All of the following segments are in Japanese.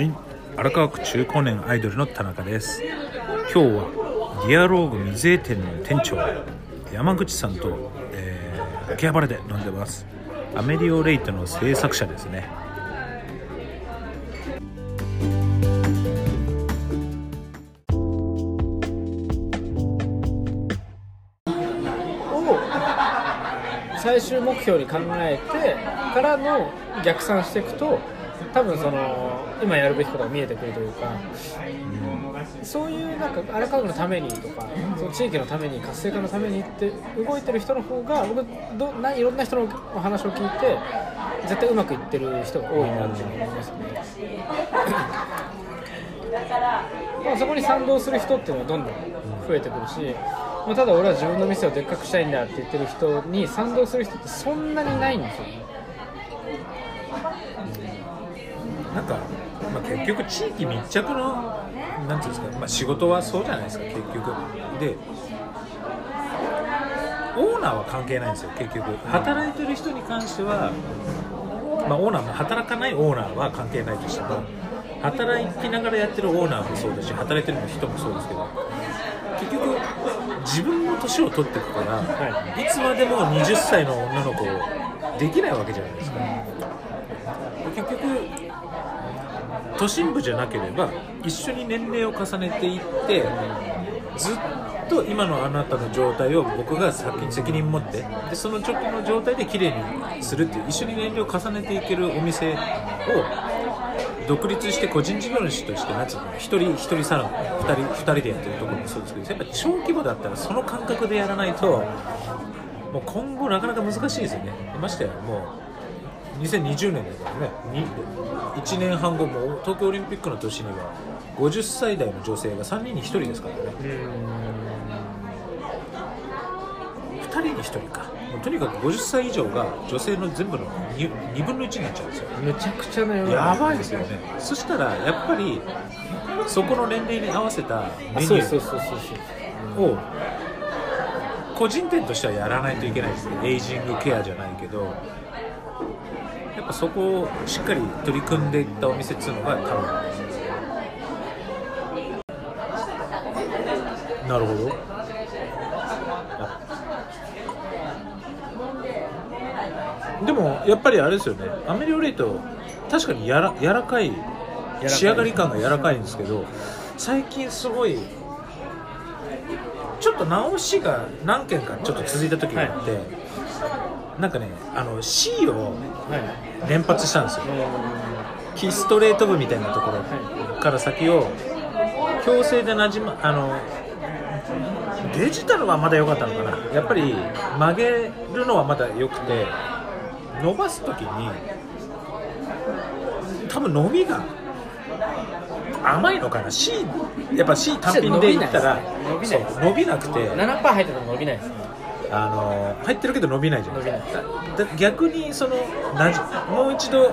はい、荒川区中高年アイドルの田中です。今日はディアローグ水江店の店長山口さんと、えー秋葉原で飲んでます。アメリオレイトの制作者ですね。を最終目標に考えてからの逆算していくと多分その今やるべきことが見えてくるというか、そういうなんか荒川区のためにとかその地域のために活性化のためにって動いてる人の方が僕どないろんな人のお話を聞いて絶対うまくいってる人が多いなって思いますね。まあ、そこに賛同する人っていうのはどんどん増えてくるし、まあ、ただ俺は自分の店をでっかくしたいんだって言ってる人に賛同する人ってそんなにないんですよねなんか、まあ、結局地域密着のなんていうんですか、まあ、仕事はそうじゃないですか結局。でオーナーは関係ないんですよ結局。働いてる人に関しては、まあ、オーナーも働かないオーナーは関係ないとしても働きながらやってるオーナーもそうだし働いてる人もそうですけど結局自分も年を取っていくから、、はい。つまでも20歳の女の子できないわけじゃないですか結局都心部じゃなければ一緒に年齢を重ねていってずっと今のあなたの状態を僕が先に責任持ってでその時の状態で綺麗にするっていう一緒に年齢を重ねていけるお店を独立して個人事業主としてなんつうの一人一人サロン二人二人でやってるところもそうですけどやっぱ小規模だったらその感覚でやらないともう今後なかなか難しいですよね。ましてやもう2020年だからね。に？1年半後も東京オリンピックの年には50歳代の女性が3人に1人ですからね。2人に1人か。とにかく50歳以上が女性の全部の 2, 2分の1になっちゃうんですよ。めちゃくちゃな世のや中ばいですよね。そしたらやっぱりそこの年齢に合わせたメニューを個人店としてはやらないといけないですね。エイジングケアじゃないけどやっぱそこをしっかり取り組んでいったお店っていうのが多分。なるほど。あでもやっぱりあれですよね。アメリオレイト確かにやら柔らかいい仕上がり感が柔らかいんですけど最近すごいちょっと直しが何件かちょっと続いた時があって、なんかねあの C をはい連発したんですよ。キストレート部みたいなところから先を強制でなじまあのデジタルはまだ良かったのかな。やっぱり曲げるのはまだ良くて伸ばす時に多分伸びが甘いのかな。C やっぱ C 単品で言ったら伸びないですそう伸びなくて。7%入ってても伸びないですねあの入ってるけど伸びないじゃないですかだ逆にそのなじもう一度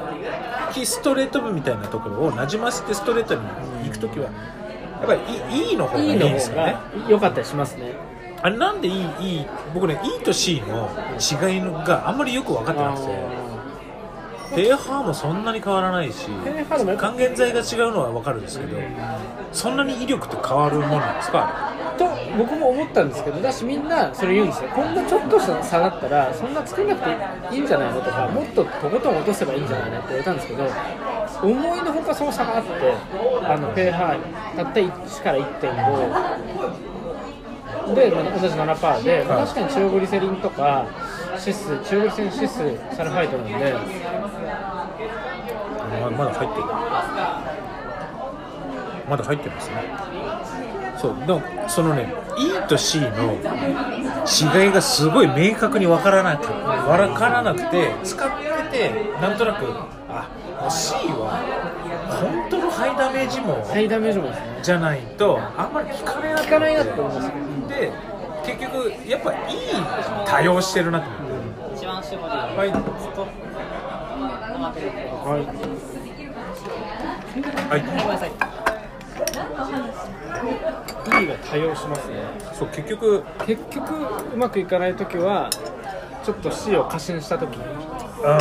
キストレート部みたいなところをなじませてストレートに行く時はやっぱりいいいの方がいいですよね。が良かったりしますね。あれなんでいいいい僕ね E と C の違いがあんまりよく分かってなくてペーハーもそんなに変わらないし還元剤が違うのは分かるんですけどそんなに威力って変わるもんなんですか？と僕も思ったんですけどだしみんなそれ言うんですよ。こんなちょっとした差だったらそんな作んなくていいんじゃないのとかもっととことん落とせばいいんじゃないのって言われたんですけど思いのほかその差があってあのペーハーたった1から1.5で、同じ7%で、まあ、確かに中グリセリンとかシス中グリセリンシスサルファイトなんで。ままだ入ってる。まだ入ってますね。そうでもそのね E と C の違いがすごい明確に分からなく分からなくて使っててなんとなくあ C は本当のハイダメージもハイダメージもじゃないとあんまり効かないな効かないなって思いますで結局やっぱいい多用してるなと思って。一番絞りはい。はいはい。ごめんなさい E が多用しますねそう結局結局うまくいかない時はちょっと C を過信した時。にうん。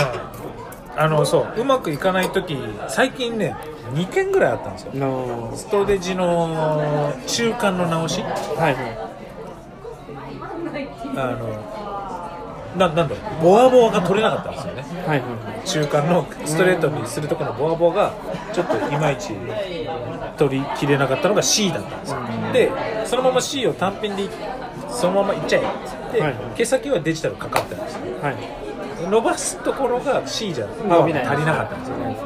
あのそう。うまくいかない時最近ね2件ぐらいあったんですよ。のストレージの中間の直し。はいはい。あのななんだろう。ボアボアが取れなかったんですよね。はいはい中間のストレートにするところのボアボアがちょっといまいち取りきれなかったのが C だったんですよ。でそのまま C を単品でいそのままいっちゃえって、はい毛先はデジタルかかったんです。よはい。伸ばすところが C じゃパワーが足りなかったんですよね。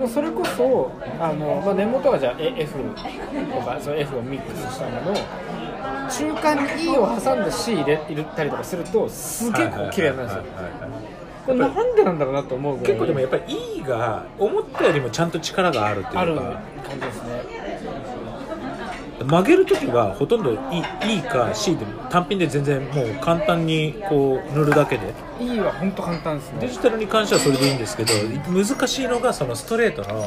もうそれこそあの、まあ、根元がじゃあえ F とかその F をミックスしたものを中間に E を挟んで C 入れ入れたりとかするとすげえこう綺麗になるんですよこれなんでなんだろうなと思う結構でもやっぱり E が思ったよりもちゃんと力があるっていうか。ある感じですね。曲げるときはほとんど E, e か C でも単品で全然もう簡単にこう塗るだけで。E は本当簡単ですね。デジタルに関してはそれでいいんですけど難しいのがそのストレートの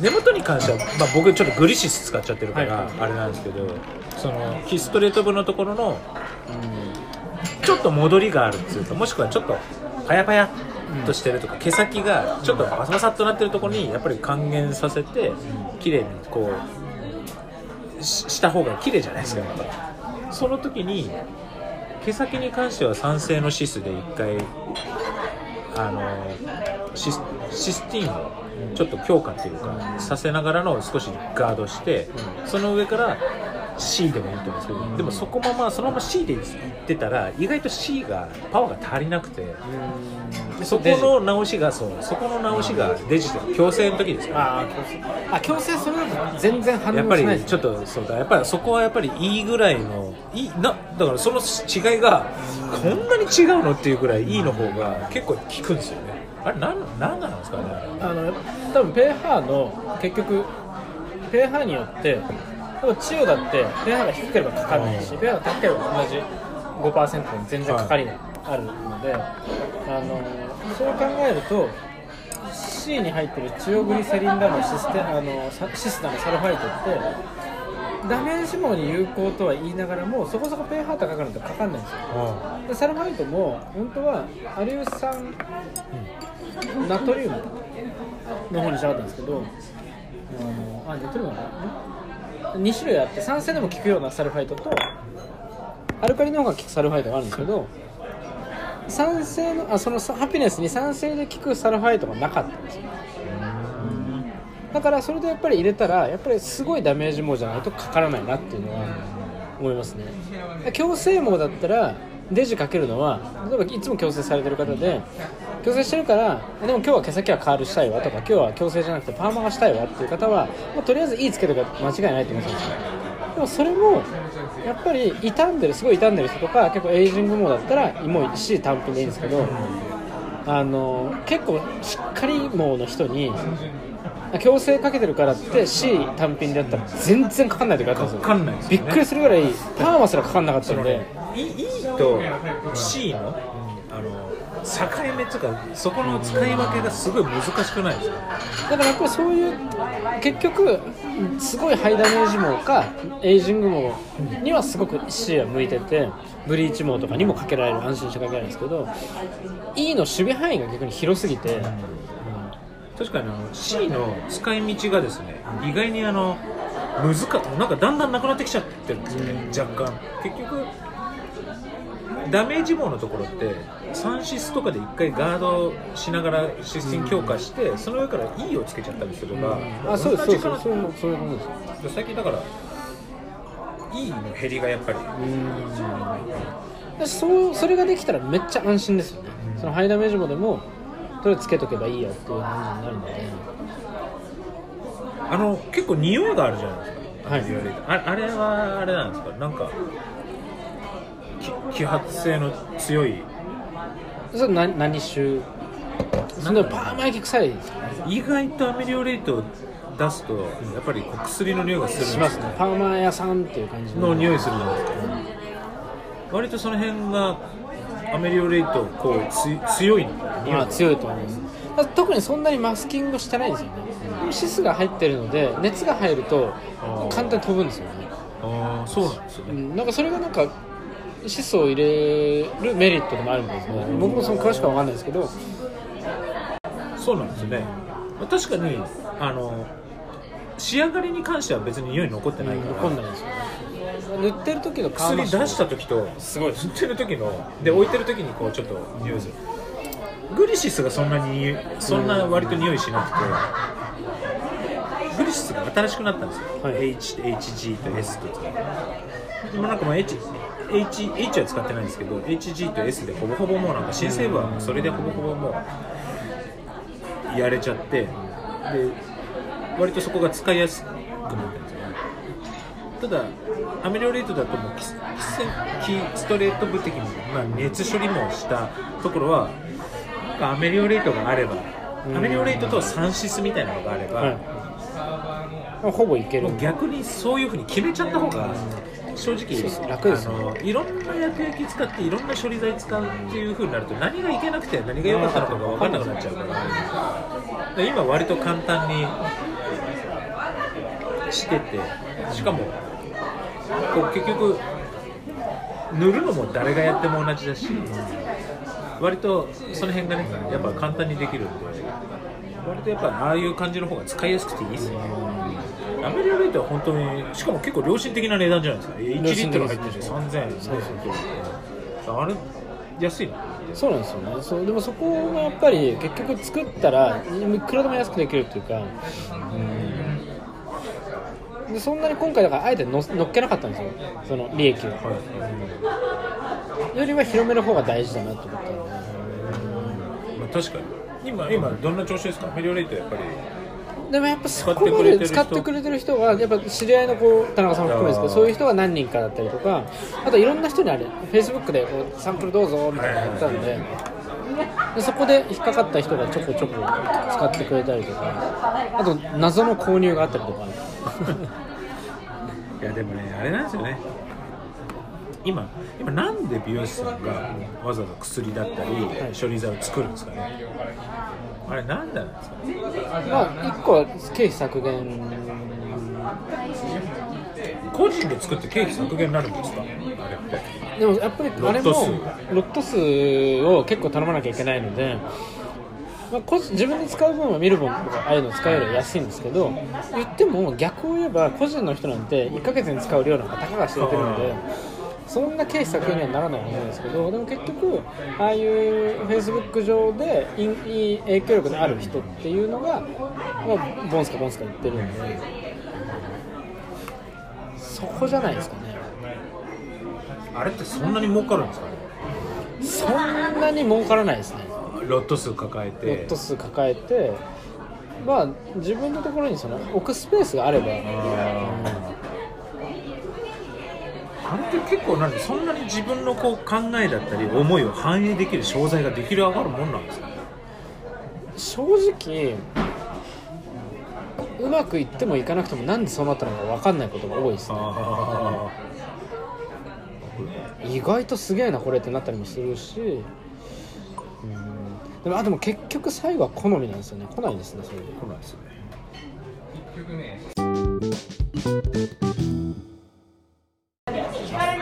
根元に関しては、まあ、僕ちょっとグリシス使っちゃってるからはいあれなんですけどその非ストレート部のところのちょっと戻りがあるっていうかもしくはちょっとパヤパヤっとしてるとか毛先がちょっとバサバサっとなってるところにやっぱり還元させて綺麗にこうしした方が綺麗じゃないですかやっぱ。その時に毛先に関しては酸性のシスで一回あのシスシスティンをちょっと強化っていうかさせながらの少しガードしてその上から C でもいいと思うんですけどでもそこままそのまま C でいってたら意外と C がパワーが足りなくて。でそこの直しがそうそこの直しがデジタル強制の時ですからあー強制あ強制それだと全然反応やっぱしないですりちょっとそうだやっぱりそこはやっぱりいいぐらいのいいなだからその違いがこんなに違うのっていうぐらいいいの方が結構効くんですよね。あれなんなんなんですかねあの多分ペーハーの結局ペーハーによって多分チオだってペーハ低ければかかんないし、ペーハ高ければ同じ5%に全然かかりがあるので、あのそう考えると C に入ってるチオグリセリンだのシステあのサシスだのサルファイトってダメージ網に有効とは言いながらもそこそこペーハー高くなるとかかんないんですよ。でサルファイトも本当はアリウス酸ナトリウムの方にしたかったんですけどあのあナトリウムかな？2種類あって酸性でも効くようなサルファイトとアルカリの方が効くサルファイトがあるんですけど酸性のあそのハピネスに酸性で効くサルファイトがなかったんですよ。だからそれでやっぱり入れたらやっぱりすごいダメージ網じゃないとかからないなっていうのは思いますね。強制網だったらデジかけるのは例えばいつも強制されてる方で強制してるからでも今日は毛先はカールしたいわとか今日は強制じゃなくてパーマがしたいわっていう方は、まあ、とりあえずいいつけとか間違いないと思うんですよ。でもそれもやっぱり傷んでるすごい傷んでる人とか結構エイジング網だったらもう C 単品でいいんですけどあの結構しっかり網の人に強制かけてるからって C 単品でやったら全然かかんない時あったんですよ。かかんないですよね。びっくりするぐらいパーマすらかかんなかったんで E, e と C のあの境目とかそこの使い分けがすごい難しくないですか？だからやっぱりそういう結局すごいハイダメージ網かエイジング網にはすごく C は向いててブリーチ網とかにもかけられる安心してかけられるんですけど E の守備範囲が逆に広すぎて確かにあの C の使い道がですね意外にあの難かなんかだんだんなくなってきちゃってるんですよね若干。結局ダメージ網のところって3シスとかで1回ガードしながらシステム強化してその上から E をつけちゃったりすればあそうですそうそういうそういうことです。な最近だから E の減りがやっぱり。だしそうそれができたらめっちゃ安心ですよね。そのハイダメージ網でもとりあえずつけとけばいいやっていう感じになるので。あの結構匂いがあるじゃないですか、はい。ああれはあれなんですか？なんかき揮発性の強い。それ何何種？そのパーマ焼き臭いですよね。意外とアメリオレートを出すとやっぱり薬の匂いがするんですよ。しますね。パーマ屋さんっていう感じの。匂いするじゃないですか割とその辺がアメリオレートこうつ強いまあ強いと思います。特にそんなにマスキングしてないんですよね。シスが入ってるので熱が入ると簡単に飛ぶんですよね、ああそうなんですよね。うん、なんかそれがなんか質素を入れるメリットでもあるんですね。僕もその詳しくは分かんないですけど。そうなんですよね。確かにあの仕上がりに関しては別に匂い残ってないから、残んないですよ塗ってる時の薬出した時とすごい。塗ってる時ので置いてる時にこうちょっと匂いする。グリシスがそんなにそんな割と匂いしなくてグリシスが新しくなったんですよ、はい。H, HG と S とでもなんかもう H, H, H は使ってないんですけど HG と S でほぼほぼもうなんか新成分はもうそれでほぼほぼもうやれちゃってで割とそこが使いやすくなってるんですよね。ただアメリオレートだともうキスキストレート部的に、まあ、熱処理もしたところはアメリオレートがあればうん。アメリオレートとサンシスみたいなのがあれば、はい、ほぼいける。逆にそういうふうに決めちゃった方が正直楽ですよね。あのいろんな薬液使っていろんな処理剤使うっていうふうになると何がいけなくて何が良かったのかが分かんなくなっちゃうから。で今割と簡単にしててしかもこう結局塗るのも誰がやっても同じだし割とその辺がねやっぱ簡単にできるんで割とやっぱああいう感じの方が使いやすくていいですねアメリカレートは本当にしかも結構良心的な値段じゃないですか。1リットル入ってて3000円。そうそうあれ安いな。そうなんですよ。ねそうでもそこがやっぱり結局作ったらいくらでも安くできるっていうか、うん、でそんなに今回だからあえての乗っけなかったんですよ。その利益を、よりは広める方が大事だなと思ったんで。まあ、確かに。今今どんな調子ですか？アメリカレートやっぱりでもやっぱそこまで使使ってくくれてる人はやっぱ知り合いのこう田中さんも含めですけどそういう人が何人かだったりとかあといろんな人にあれフェイスブックでこうサンプルどうぞみたいなのやってたんででそこで引っかかった人がちょこちょこ使ってくれたりとかあと謎の購入があったりとか いやでもねあれなんですよね今今なんで美容師さんがわざわざ薬だったり、処理剤を作るんですかね？あれなんでなんですか？まあ1個は経費削減。個人で作って経費削減になるんですか？あれって。でもやっぱりあれもロット数を結構頼まなきゃいけないので、まあ、個人自分で使う分は見る分とかああいうの使うより安いんですけど言っても逆を言えば個人の人なんて1ヶ月に使う量なんかたかが知れてるのでそんな経費削減にはならないはずなんですけどでも結局ああいうフェイスブック上でいいい影響力のある人っていうのが、まあ、ボンスカボンスカ言ってるんでそこじゃないですかね。あれってそんなに儲かるんですか？ねそんなに儲からないですね。ロット数抱えロてット数抱えてまあ自分のところにその置くスペースがあればあれって結構なんでそんなに自分のこう考えだったり思いを反映できる商材ができる上がるもんなんですか？ね正直うまくいってもいかなくてもなんでそうなったのか分かんないことが多いですね。あ意外とすげえなこれってなったりもするし。うん。でもあでも結局最後は好みなんですよね。来ないですねそれで。あ来ないですね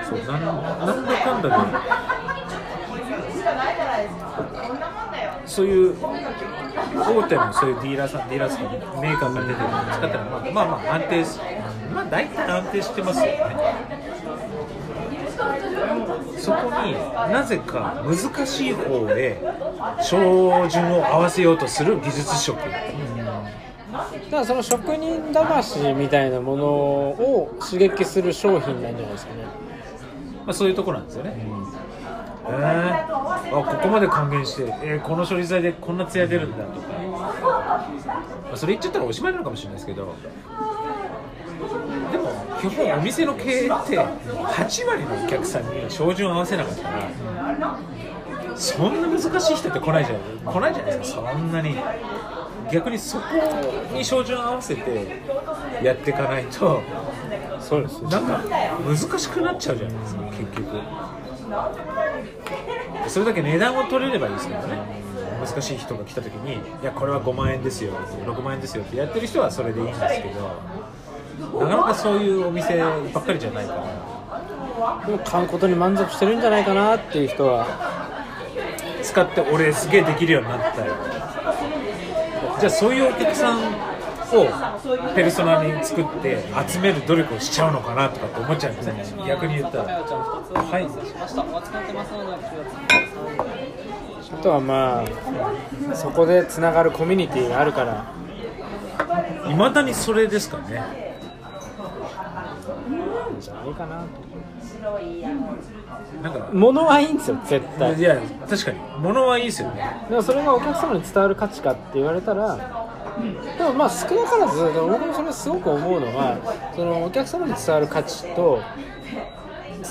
そうなんなんだかんだで。そういう大手のそういうディーラーさんディーラーさんメーカーから出てるのを使ったらまあまあまあ安定すまあ大体安定してますよね。そこになぜか難しい方へ照準を合わせようとする技術職。だからその職人魂みたいなものを刺激する商品なんじゃないですかね。まあ、そういうところなんですよね、えーあここまで還元して、えーこの処理剤でこんな艶出るんだとか、まあ、それ言っちゃったらおしまいなのかもしれないですけど。でも基本お店の経営って8割のお客さんに照準を合わせなかったらそんな難しい人って来ないじゃない来ないじゃないですかそんなに。逆にそこに照準を合わせてやっていかないとそうですなんか難しくなっちゃうじゃないですか結局。それだけ値段を取れればいいですけどね。難しい人が来た時に「いやこれは5万円ですよ」6万円ですよってやってる人はそれでいいんですけどなかなかそういうお店ばっかりじゃないから。でも買うことに満足してるんじゃないかなっていう人は。使って俺すげえできるようになったよ。じゃあそういうお客さんをペルソナに作って集める努力をしちゃうのかなとかって思っちゃうんですね。逆に言ったら。はい。あとはまあそこでつながるコミュニティがあるから。いまだにそれですかね。じゃないかな。なんか。物はいいんですよ絶対。いや確かに。物はいいですよね。でもそれがお客様に伝わる価値かって言われたらでもまあ少なからず僕もそれすごく思うのはそのお客様に伝わる価値と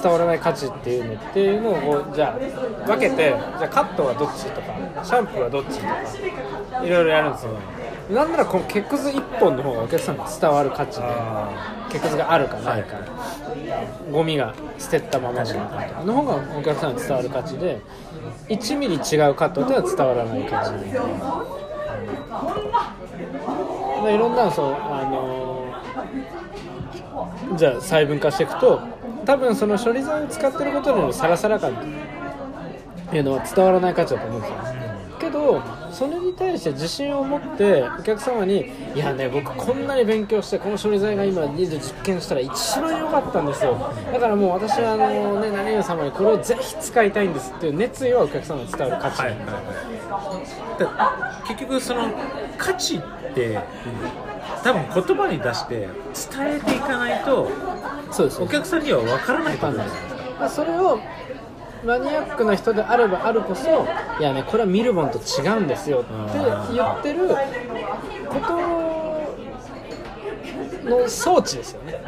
伝わらない価値っていうのっていうのをこうじゃあ分けてじゃあカットはどっちとかシャンプーはどっちとかいろいろやるんですよ。なんならこの毛くず1本の方がお客様に伝わる価値で毛くずがあるかないか、ゴミが捨てたままなのかの方がお客さんに伝わる価値で1ミリ違うカットでは伝わらない価値。で、まあ、いろんなそうあのじゃあ細分化していくと多分その処理剤を使ってることによるサラサラ感っていうのは伝わらない価値だと思うんですよ。けどそれに対して自信を持ってお客様に「いやね僕こんなに勉強してこの処理剤が今家で実験したら一番良かったんですよ。だからもう私はあの、ね、何々様にこれをぜひ使いたいんです」っていう熱意はお客様に伝わる価値、はいはいはい。結局その価値って多分言葉に出して伝えていかないとそうですお客さんには分からないと思うんですよまあそれをマニアックな人であればあるこそいやねこれは見るもんと違うんですよって言ってることの装置ですよね、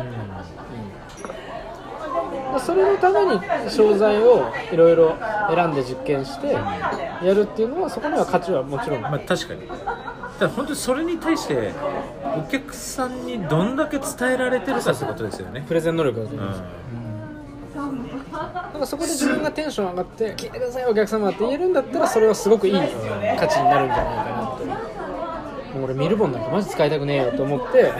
まあそれのために商材をいろいろ選んで実験してやるっていうのはそこには価値はもちろん。まあ確かにだから本当にそれに対してお客さんにどんだけ伝えられてるかってことですよね。プレゼン能力だと思ういます、なんかそこで自分がテンション上がって聞いてくださいお客様って言えるんだったらそれはすごくいい価値になるんじゃないかなともう俺ミルボンなんかマジ使いたくねえよと思って。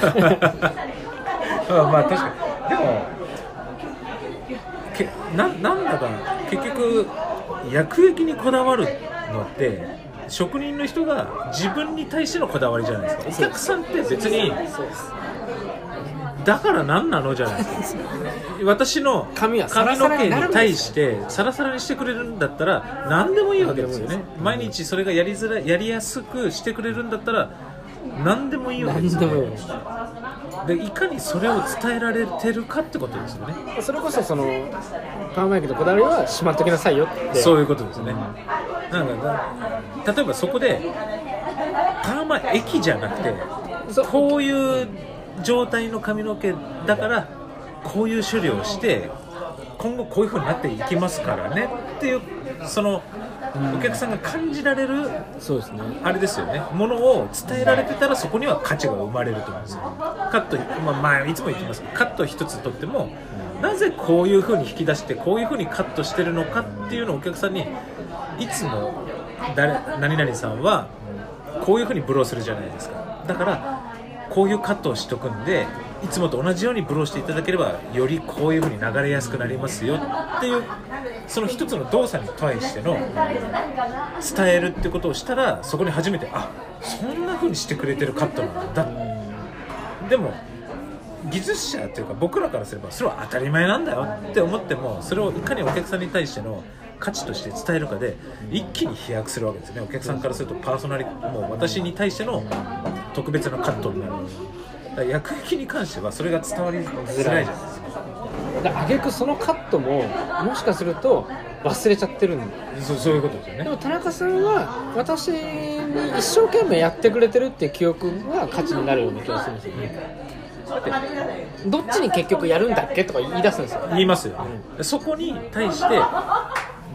まあまあ確かに。でもけななんだか結局薬液にこだわるのって職人の人が自分に対してのこだわりじゃないですか。お客さんって別にだから何なのじゃないですか。私の髪の毛に対してサラサラにしてくれるんだったら何でもいいわけですよね。毎日それがやりづらいやりやすくしてくれるんだったら何でもいいわけですよ。何でもいい。ねでいかにそれを伝えられてるかってことですよね。それこそそのパーマイクのこだわりはしまっときなさいよって。そういうことですね。なんかな例えばそこでパーマ液じゃなくてこういう状態の髪の毛だからこういう処理をして今後こういう風になっていきますからねっていうそのお客さんが感じられるそうですね。あれですよね。ものを伝えられてたらそこには価値が生まれると思うんですよ。カット、まあ、まあいつも言ってますけどカット一つとってもなぜこういう風に引き出してこういう風にカットしてるのかっていうのをお客さんにいつも誰何々さんはこういう風にブローするじゃないですか。だからこういうカットをしとくんでいつもと同じようにブローしていただければよりこういう風に流れやすくなりますよっていうその一つの動作に対しての伝えるってことをしたらそこに初めてあそんな風にしてくれてるカットなんだ。でも技術者というか僕らからすればそれは当たり前なんだよって思ってもそれをいかにお客さんに対しての価値として伝えるかで一気に飛躍するわけですね。お客さんからするとパーソナリティもう私に対しての特別なカットになる。だから薬液に関してはそれが伝わりづらいじゃないですか。で挙句そのカットももしかすると忘れちゃってるんで。そうそういうことですよね。でも田中さんは私に一生懸命やってくれてるっていう記憶が価値になるような気がするんですよね。どっちに結局やるんだっけとか言い出すんですよ。言いますよ、ね。そこに対して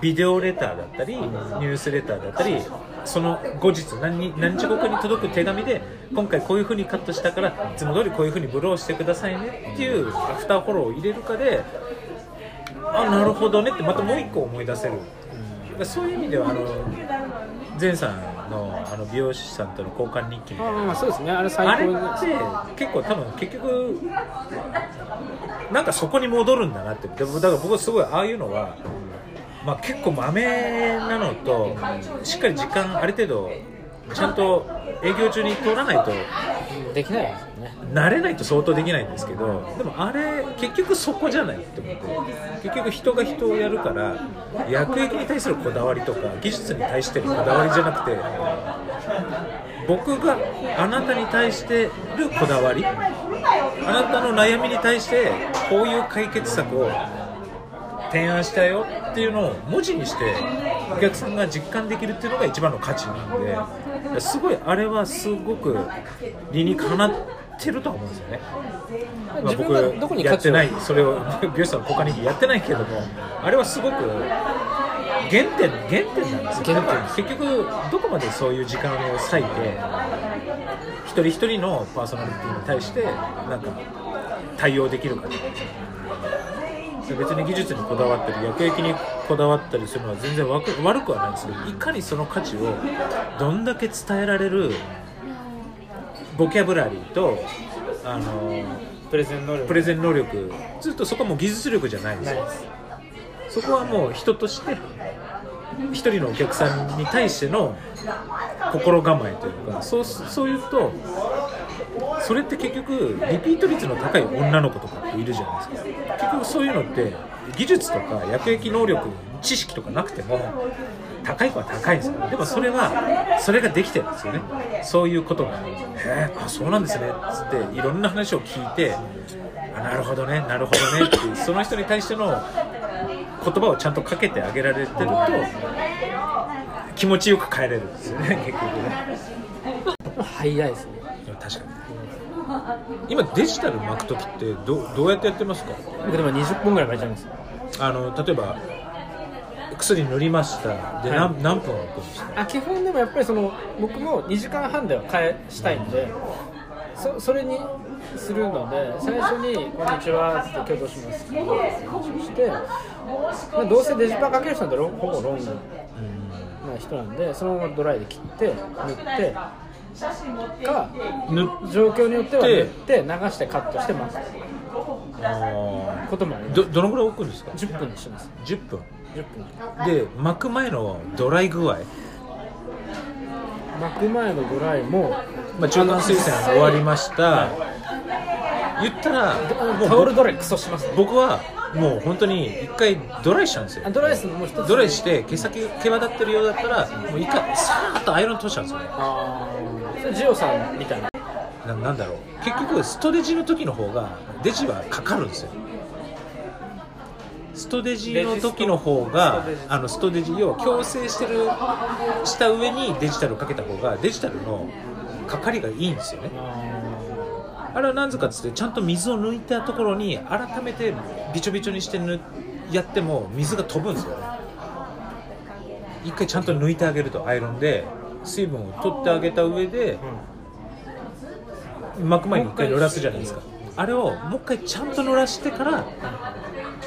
ビデオレターだったりニュースレターだったりその後日何日何日後かに届く手紙で今回こういう風にカットしたからいつも通りこういう風にブローしてくださいねっていうアフターフォローを入れるかであなるほどねってまたもう一個思い出せる、だからそういう意味ではあの前さんのあの美容師さんとの交換日記みたいな。ああそうですね。あれ最あれ高にって結構多分結局なんかそこに戻るんだなって。でもだから僕はすごいああいうのは、まあ、結構まめなのとしっかり時間ある程度ちゃんと営業中に通らないとできないですよね。慣れないと相当できないんですけどでもあれ結局そこじゃないって思って結局人が人をやるから薬液に対するこだわりとか技術に対してのこだわりじゃなくて僕があなたに対してるこだわりあなたの悩みに対してこういう解決策を提案したよっていうのを文字にしてお客さんが実感できるっていうのが一番の価値なんですごいあれはすごく理にかなってるとは思うんですよね、まあ、自分がどこにやってないそれを美容師さんの他にやってないけどもあれはすごく原点原点なんですよ。原点。結局どこまでそういう時間を割いて一人一人のパーソナリティに対してなんか対応できるかと別に技術にこだわったり薬液にこだわったりするのは全然悪くはないんですけどいかにその価値をどんだけ伝えられるボキャブラリーとあのプレゼン能力プレゼン能力ずっとそこはもう技術力じゃないんですよ。そこはもう人として一人のお客さんに対しての心構えというかそうそういうとそれって結局リピート率の高い女の子とかっているじゃないですか。結局そういうのって技術とか薬液能力知識とかなくても高い子は高いんですよでもそれはそれができてるんですよね。そういうことが。へえあそうなんですね。っつっていろんな話を聞いてあなるほどねなるほどねっていうその人に対しての言葉をちゃんとかけてあげられてると気持ちよく帰れるんですよね結局ね。早いですね。確かに今デジタル巻く時ってどどうやってやってますか？僕でも20分ぐらい巻いちゃうんです。あの例えば薬塗りました。で、はい。何何分置くんですか？あ基本でもやっぱりその僕も2時間半では返したいんでそそれにするので最初に「こんにちは」って「今日どうします？か?」ってして、まあ、どうせデジパーかける人なんてほぼロングな人なんでそのままドライで切って塗ってか状況によってはで塗って流してカットして巻くあこともあります。ーどどのぐらい置くんですか？10分にしてます。10分。10分で巻く前のドライ具合、巻く前のドライもまあ、中間水洗終わりました。言ったらタオルドライクソしますね。僕はもう本当に一回ドライしちゃうんですよ。あドライするのもつドライして毛先毛羽立ってるようだったらもう一回さーっとアイロン通しちゃうんですよねジオさんみたいな。ななんだろう。結局ストデジの時の方がデジはかかるんですよ。ストデジの時の方があのストデジを矯正してるした上にデジタルをかけた方がデジタルのかかりがいいんですよね。あれは何故かっつってちゃんと水を抜いたところに改めてびちょびちょにしてぬやっても水が飛ぶんですよね。一回ちゃんと抜いてあげるとアイロンで水分を取ってあげた上で巻く前に一回濡らすじゃないですか。あれをもう一回ちゃんと濡らしてから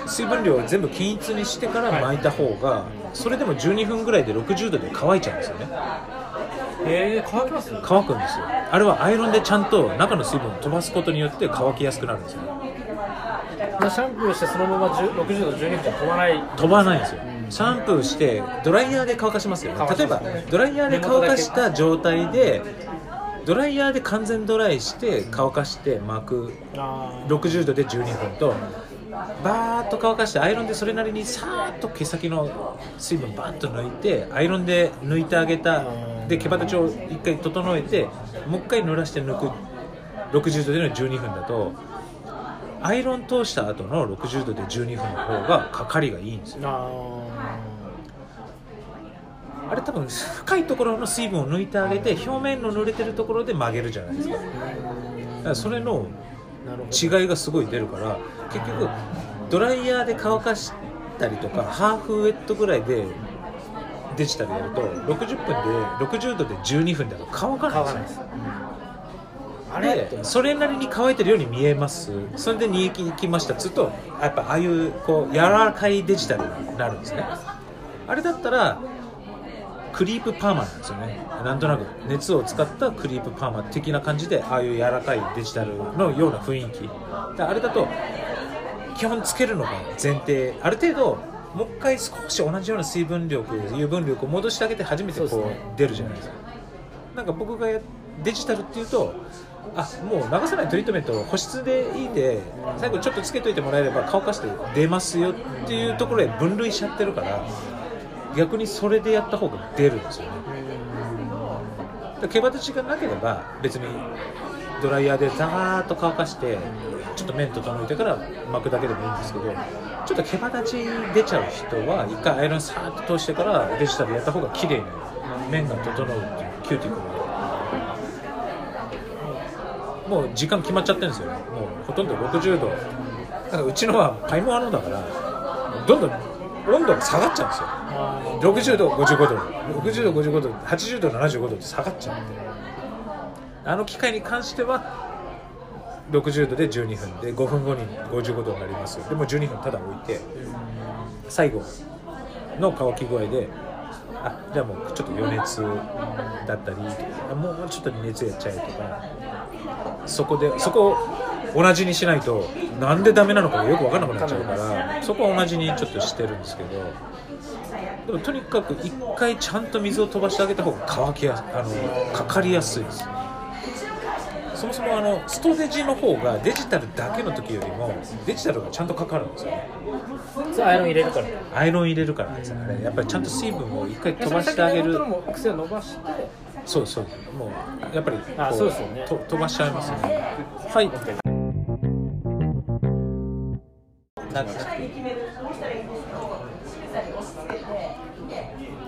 水分量を全部均一にしてから巻いた方がそれでも12分ぐらいで60度で乾いちゃうんですよね。へえ乾きます？乾くんですよ。あれはアイロンでちゃんと中の水分を飛ばすことによって乾きやすくなるんですよ。シャンプーしてそのまま10 60度12分じゃ飛ばない？飛ばないんですよシャンプーしてドライヤーで乾かしますよね。例えばドライヤーで乾かした状態でドライヤーで完全ドライして乾かして巻く。あ60度で12分とバーッと乾かしてアイロンでそれなりにさーっと毛先の水分バーッと抜いてアイロンで抜いてあげた。で毛羽立ちを一回整えてもう一回濡らして抜く。60度での12分だとアイロン通した後の60度で12分の方がかかりがいいんですよああれ多分深いところの水分を抜いてあげて表面の濡れてるところで曲げるじゃないですか。だからそれの違いがすごい出るから結局ドライヤーで乾かしたりとかハーフウェットぐらいでデジタルやると60分で60度で12分だと乾かないんですあれでそれなりに乾いてるように見えます。それで煮液きました。っつうとやっぱああいうこう柔らかいデジタルになるんですね。あれだったらクリープパーマなんですよね。なんとなく熱を使ったクリープパーマ的な感じでああいう柔らかいデジタルのような雰囲気。であれだと基本つけるのが前提ある程度もう一回少し同じような水分量油分量を戻してあげて初めてこう出るじゃないですか。なんか僕がやデジタルっていうとあもう流さないトリートメント保湿でいいで最後ちょっとつけといてもらえれば乾かして出ますよっていうところへ分類しちゃってるから逆にそれでやった方が出るんですよね。だから毛羽立ちがなければ別にドライヤーでザーッと乾かしてちょっと面整えてから巻くだけでもいいんですけどちょっと毛羽立ち出ちゃう人は一回アイロンさーっと通してからデジタルやった方が綺麗に面が整うっていうキューティクルでもう時間決まっちゃってるんですよ。もうほとんど60度。だからうちのはパイモアノだからどんどん温度が下がっちゃうんですよ。60度55度。60度55度80度75度って下がっちゃうんで。あの機械に関しては60度で12分で5分後に55度になりますでも12分ただ置いて最後の乾き具合であじゃあもうちょっと余熱だったりもうちょっと熱やっちゃえとかそこでそこを同じにしないとなんでダメなのかよく分からなくなっちゃうからそこは同じにちょっとしてるんですけどでもとにかく一回ちゃんと水を飛ばしてあげた方が乾きやすあのかかりやすいです。そもそもあのストレージの方がデジタルだけの時よりもデジタルがちゃんとかかるんですよね。ーそれアイロン入れるから。アイロン入れるからですね。やっぱりちゃんと水分を一回飛ばしてあげる。癖を伸ばしてそうそう。もうやっぱりあこそうですよね。と飛ばしちゃいますよね。はいなんか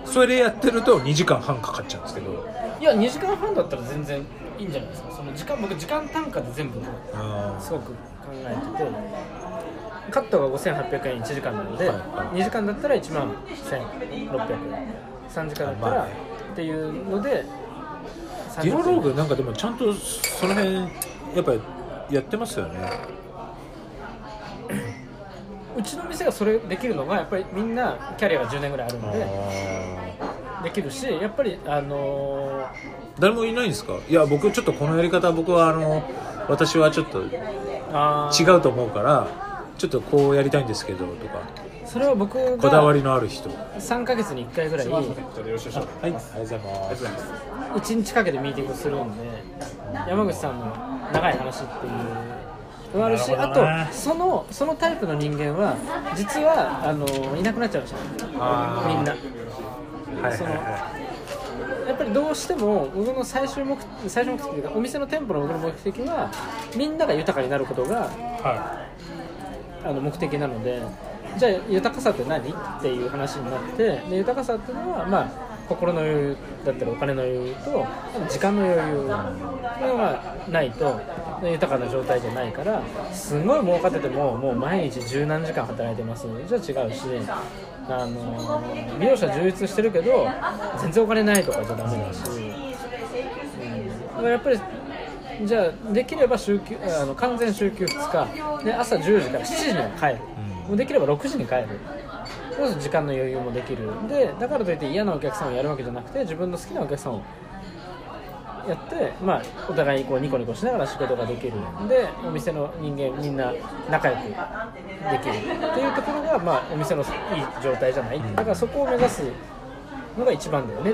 それでやってると2時間半かかっちゃうんですけど。いや2時間半だったら全然いいんじゃないですか。その時間僕時間単価で全部あすごく考えてて。カットが5800円1時間なので、はい。はい2時間だったら1万1600円。3時間だったらってい。うのでディアローグなんかでもちゃんとその辺やっぱりやってますよねうちの店がそれできるのがやっぱりみんなキャリアが10年ぐらいあるんでできるしやっぱりあの誰もいないんですか？いや僕ちょっとこのやり方僕はあの私はちょっと違うと思うからちょっとこうやりたいんですけどとか。それは僕がこだわりのある人。3ヶ月に1回ぐらいはいありがとうございます。1日かけてミーティングするんで山口さんの長い話っていうのがあるしあとそのそのタイプの人間は実はあのいなくなっちゃうん。ですよみんな。はいはいそのはやっぱりどうしても僕の最終目最終目的というかお店の店舗の僕の目的はみんなが豊かになることがい。はあの目的なのでじゃあ豊かさって何？っていう話になってで豊かさっていうのはまあ心の余裕だったりお金の余裕と時間の余裕がないと豊かな状態じゃないからすごい儲かっててももう毎日十何時間働いてますじゃあ違うしあの美容師は充実してるけど全然お金ないとかじゃダメだし、うん、だからやっぱりじゃあできれば週休あの完全週休2日。で朝10時から7時には帰る、もうできれば6時に帰る。そうすると時間の余裕もできる。でだからといって嫌なお客さんをやるわけじゃなくて自分の好きなお客さんをやって、まあ、お互いにこうニコニコしながら仕事ができるでお店の人間みんな仲良くできるっていうところが、まあ、お店のいい状態じゃない。だからそこを目指すのが一番だよね。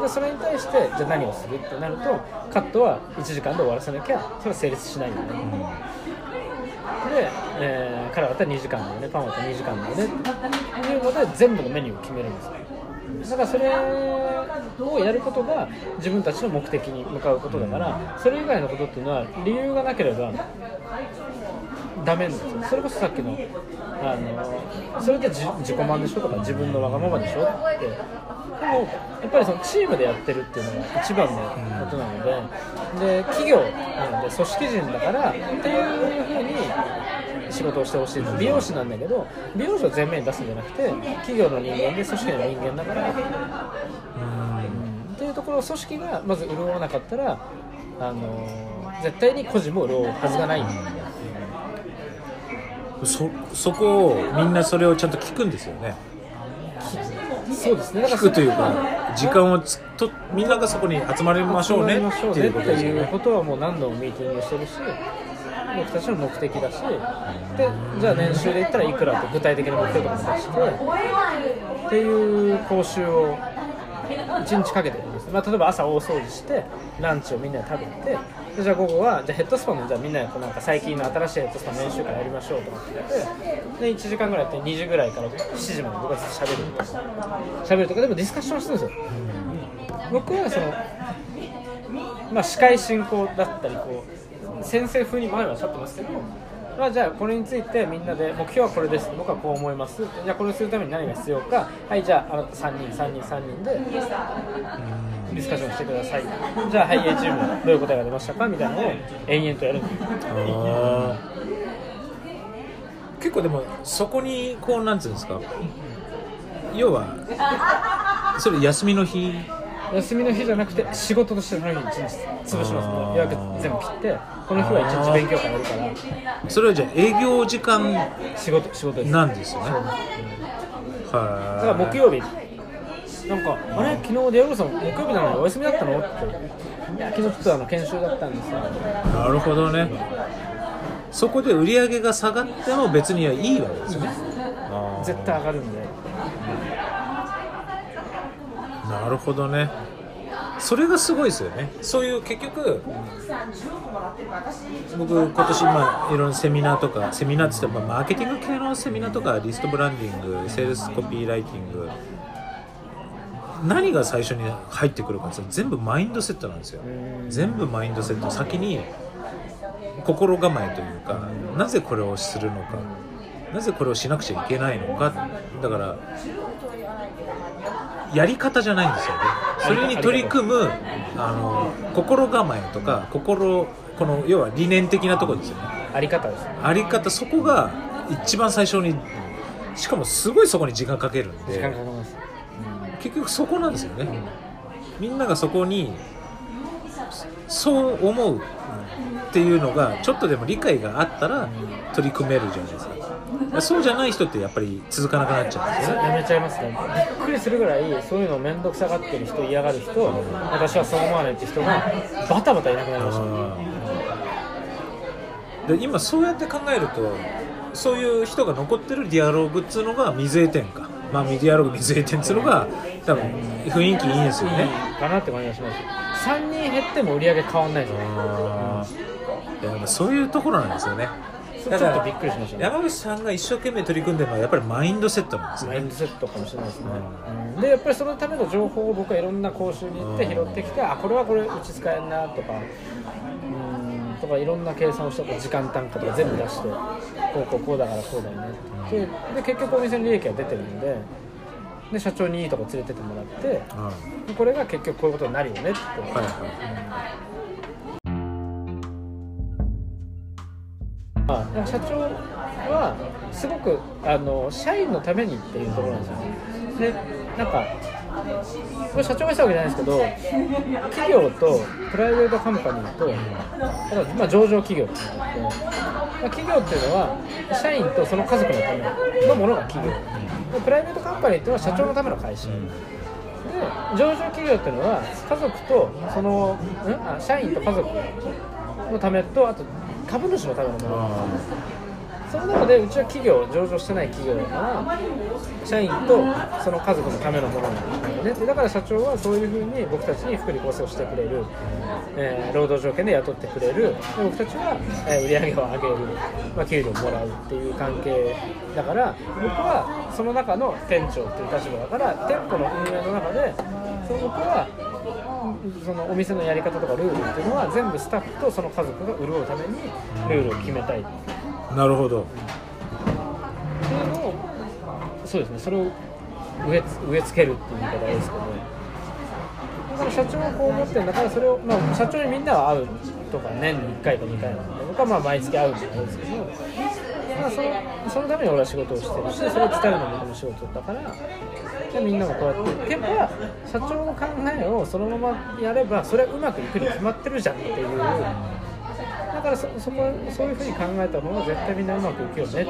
でそれに対してじゃあ何をするってなるとカットは1時間で終わらせなきゃそれは成立しないよね、で、えー、カラーだったら2時間だよね。パンだったら2時間だよね。っていうので全部のメニューを決めるんですよだからそれをやることが自分たちの目的に向かうことだからそれ以外のことっていうのは理由がなければダメなんですよ。それこそさっきのあのそれで自自己満でしょ？とか自分のわがままでしょ？って。でもやっぱりそのチームでやってるっていうのが一番のことなのでで企業なので組織人だからっていうふうに仕事をしてほしい美容師なんだけど美容師を前面に出すんじゃなくて企業の人間で組織の人間だから。っていうところを組織がまず潤わなかったらあの絶対に個人も潤うはずがない。んでそそこをみんなそれをちゃんと聞くんですよね。そうですね。だ聞くというか時間をつとみんながそこに集まりましょうねっていうことね。っていうですよねことはもう何度もミーティングしてるし僕たちの目的だしでじゃあ年収で言ったらいくらって具体的な目標とかも出してっていう講習を1日かけてるんです、まあ、例えば朝大掃除してランチをみんなで食べてでじゃあ午後はじゃあヘッドスパのじゃあみんなでこうなんか最近の新しいヘッドスパの練習会やりましょうとかってで1時間ぐらいやって2時ぐらいから7時まで僕はずっと喋るとか喋るとかでもディスカッションしてるんですよ。僕はそのまあ、司会進行だったりこう先生風に前はおっしゃってますけど、まあ、じゃあこれについてみんなで目標はこれです。僕はこう思います。じゃあこれをするために何が必要か。はいじゃああなた3人3人3人でディスカッションしてください。じゃあはい A チームどういう答えが出ましたか？みたいなのを延々とやる。結構でもそこにこうなんつうんですか？要はそれ休みの日休みの日じゃなくて仕事としてその日に1日潰します予約全部切ってこの日は1日勉強会やるから。それはじゃあ営業時間。仕事仕事です。なんですよね。そう。はだから木曜日なんかあれ？昨日ディアゴロさん木曜日なのにお休みだったの？って。昨日ちょっとあの研修だったんですよ。なるほどね。そこで売り上げが下がっても別にはいいわけですよね絶対上がるんでなるほどね。それがすごいですよね。そういう結局僕今年まいろんなセミナーとかセミナーっつってもマーケティング系のセミナーとかリストブランディングセールスコピーライティング何が最初に入ってくるかって全部マインドセットなんですよ。全部マインドセット。先に心構えというかなぜこれをするのか。なぜこれをしなくちゃいけないのか。だからやり方じゃないんですよね。それに取り組むあの心構えとか心この要は理念的なところですよね。あり方ですね。あり方そこが一番最初にしかもすごいそこに時間かけるん時間かでかります。結局そこなんですよね。みんながそこにそう思うっていうのがちょっとでも理解があったら取り組めるじゃないですか そうじゃない人ってやっぱり続かなくなっちゃうんですよね。やめちゃいますね。びっくりするぐらいそういうの面倒くさがってる人嫌がる人私はそう思わないって人がバタバタいなくなりました。で今そうやって考えるとそういう人が残ってるディアログっつうのが水江店か。まあディアログ水江店っつうのが多分雰囲気いいんですよね。いいかなって感じがします。3人減っても売り上げ変わんないですよね。あー。いやそういうところなんですよねちょっとびっくりしましたね。山口さんが一生懸命取り組んでるのはやっぱりマインドセットなん。ですよねマインドセットかもしれないですね、うん。でやっぱりそのための情報を僕はいろんな講習に行って拾ってきてあこれはこれうち使えんなとかうん。とかいろんな計算をして時間単価とか全部出してこうこうこうだからこうだよね。でで結局お店の利益が出てるんでで社長にいいとこ連れてってもらってこれが結局こういうことになるよねって、はいはいまあ、だから社長はすごくあの社員のためにっていうところなんですよ。ね。でなんかこれ社長がしたわけじゃないですけど企業とプライベートカンパニーとまあ上場企業っていうのがあって、まあ、企業っていうのは社員とその家族のためのものが企業。でプライベートカンパニーっていうのは社長のための会社、で上場企業っていうのは家族とそのんあ社員と家族のためとあと株主のためのもの。その中でうちは企業上場してない企業だから社員とその家族のためのものなんだよね。でだから社長はそういうふうに僕たちに福利厚生をしてくれる、えー労働条件で雇ってくれる。で僕たちは、えー売り上げを上げる、まあ、給料をもらうっていう関係だから僕はその中の店長っていう立場だから店舗の運営の中でその僕はそのお店のやり方とかルールっていうのは全部スタッフとその家族が潤うためにルールを決めたいなるほどっていう。のをそうですね。それを植えつ植え付けるっていう言い方はですけどだから社長はこう思ってるんだからそれを、まあ、社長にみんなは会うとか年に1回か2回なんで僕はまあ毎月会うじゃないですけど、まあ、そのそのために俺は仕事をしてる。しそれを伝えるのも僕の仕事だからじゃあみんなもこうやって結果社長の考えをそのままやればそれはうまくいくに決まってるじゃんっていうだからそそこそういうふうに考えた方が絶対みんなうまくいくよね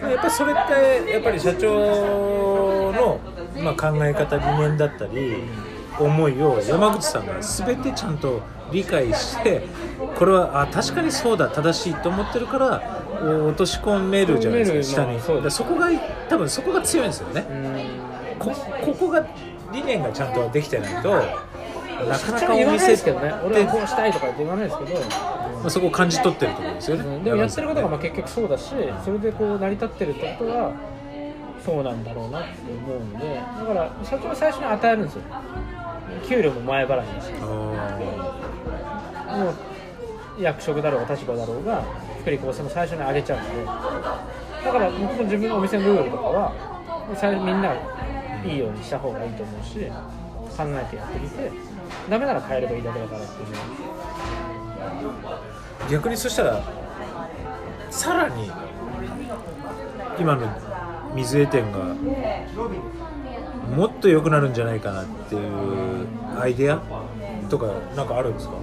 やっぱそれってやっぱり社長の、まあ、考え方理念だったり思いを山口さんが全てちゃんと理解してこれはあ確かにそうだ正しいと思ってるから落とし込めるじゃないですか下にそうだからそこが多分そこが強いんですよねうん。こここが理念がちゃんとできてないとなかなかお店ですけどね。俺ではこうしたいとかって言わないですけど、まあ、そこを感じ取ってると思うんですよね、うん。でもやってることがまあ山結局そうだしそれでこう成り立ってるってことはそうなんだろうなって思うんで。だから社長は最初に与えるんですよ。給料も前払いだし。もう役職だろうが立場だろうが福利厚生も最初に上げちゃうんで。だから僕も自分のお店のルールとかは最初みんながいいようにした方がいいと思うし考えてやってみてダメなら変えればいいだけだからっていう。逆にそしたらさらに今の水江店がもっと良くなるんじゃないかなっていうアイデアとかなんかあるんですか？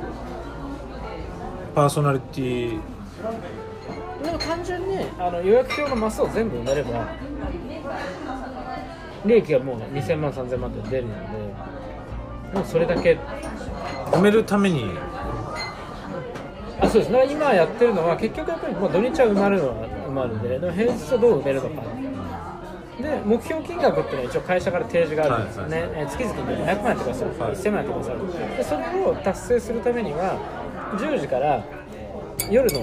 パーソナリティ。でも単純にあの予約表のマスを全部埋めれば利益がもう2000万3000万って出るのでもうそれだけ埋めるためにあそうですだから今やってるのは結局やっぱりもう土日は埋まるのは埋まるんででも平日はどう埋めるのかで目標金額っていうのは一応会社から提示があるんですよね、はいえー月々で500万やってください、はい1000万やってくださいでそれを達成するためには10時から夜の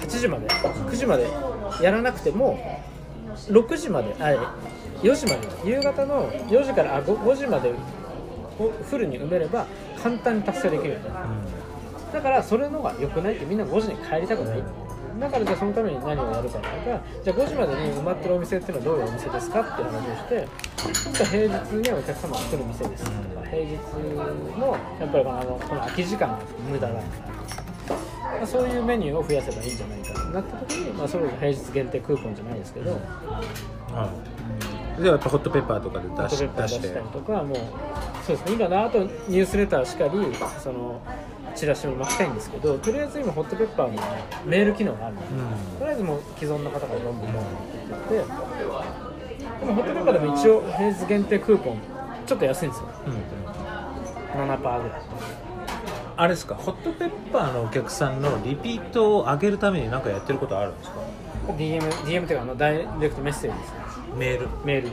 8時まで9時までやらなくても6時まであ4時まで夕方の4時からあ 5, 5時までをフルに埋めれば簡単に達成できるようになるだからそれのが良くないってみんな5時に帰りたくない。だからじゃあそのために何をやるかとかじゃあ5時までに埋まってるお店っていうのはどういうお店ですかっていう話をしてじゃあ平日にお客様が来る店ですとか平日のやっぱりこのあのこの空き時間が無駄だまあそういうメニューを増やせばいいんじゃないかなった時に、まあ、それこそ平日限定クーポンじゃないですけど。はいでやっぱホットペッパーとかで出し出したりとかもうそうですね。今のあとニュースレターしかりそのチラシも巻きたいんですけどとりあえず今ホットペッパーのメール機能があるので、うん。とりあえずもう既存の方からどんどんどんどん送っていってでもホットペッパーでも一応平日限定クーポンちょっと安いんですよ。うん。7%ぐらい。あれですかホットペッパーのお客さんのリピートを上げるために何かやってることあるんですか？DM, DM っていうかあのダイレクトメッセージですね。メール。メール。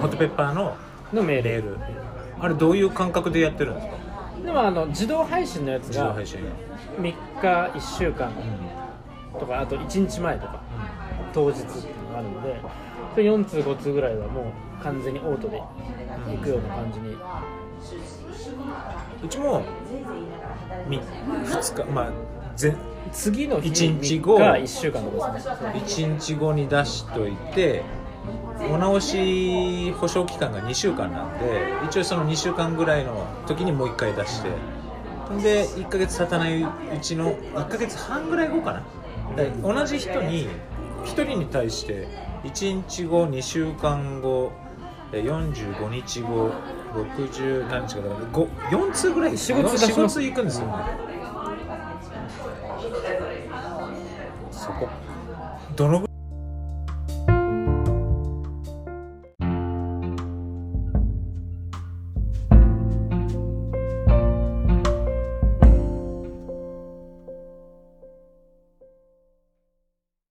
ホットペッパーの？のメール。メール。あれどういう感覚でやってるんですか？でもあの自動配信のやつが自動配信3日1週間とかあと1日前とか当日っていうのがあるのでそれ4通5通ぐらいはもう完全にオートで行くような感じに。うちも2日まあ全次の日一日後。が1週間とかですね。1日後に出しといてお直し保証期間が2週間なんで一応その2週間ぐらいの時にもう1回出して。で1ヶ月経たないうちの1ヶ月半ぐらい後かな。同じ人に1人に対して1日後2週間後え45日後60何日かだから5 4通ぐらい4 5通出し4 5ます通いくんですよねどのぐ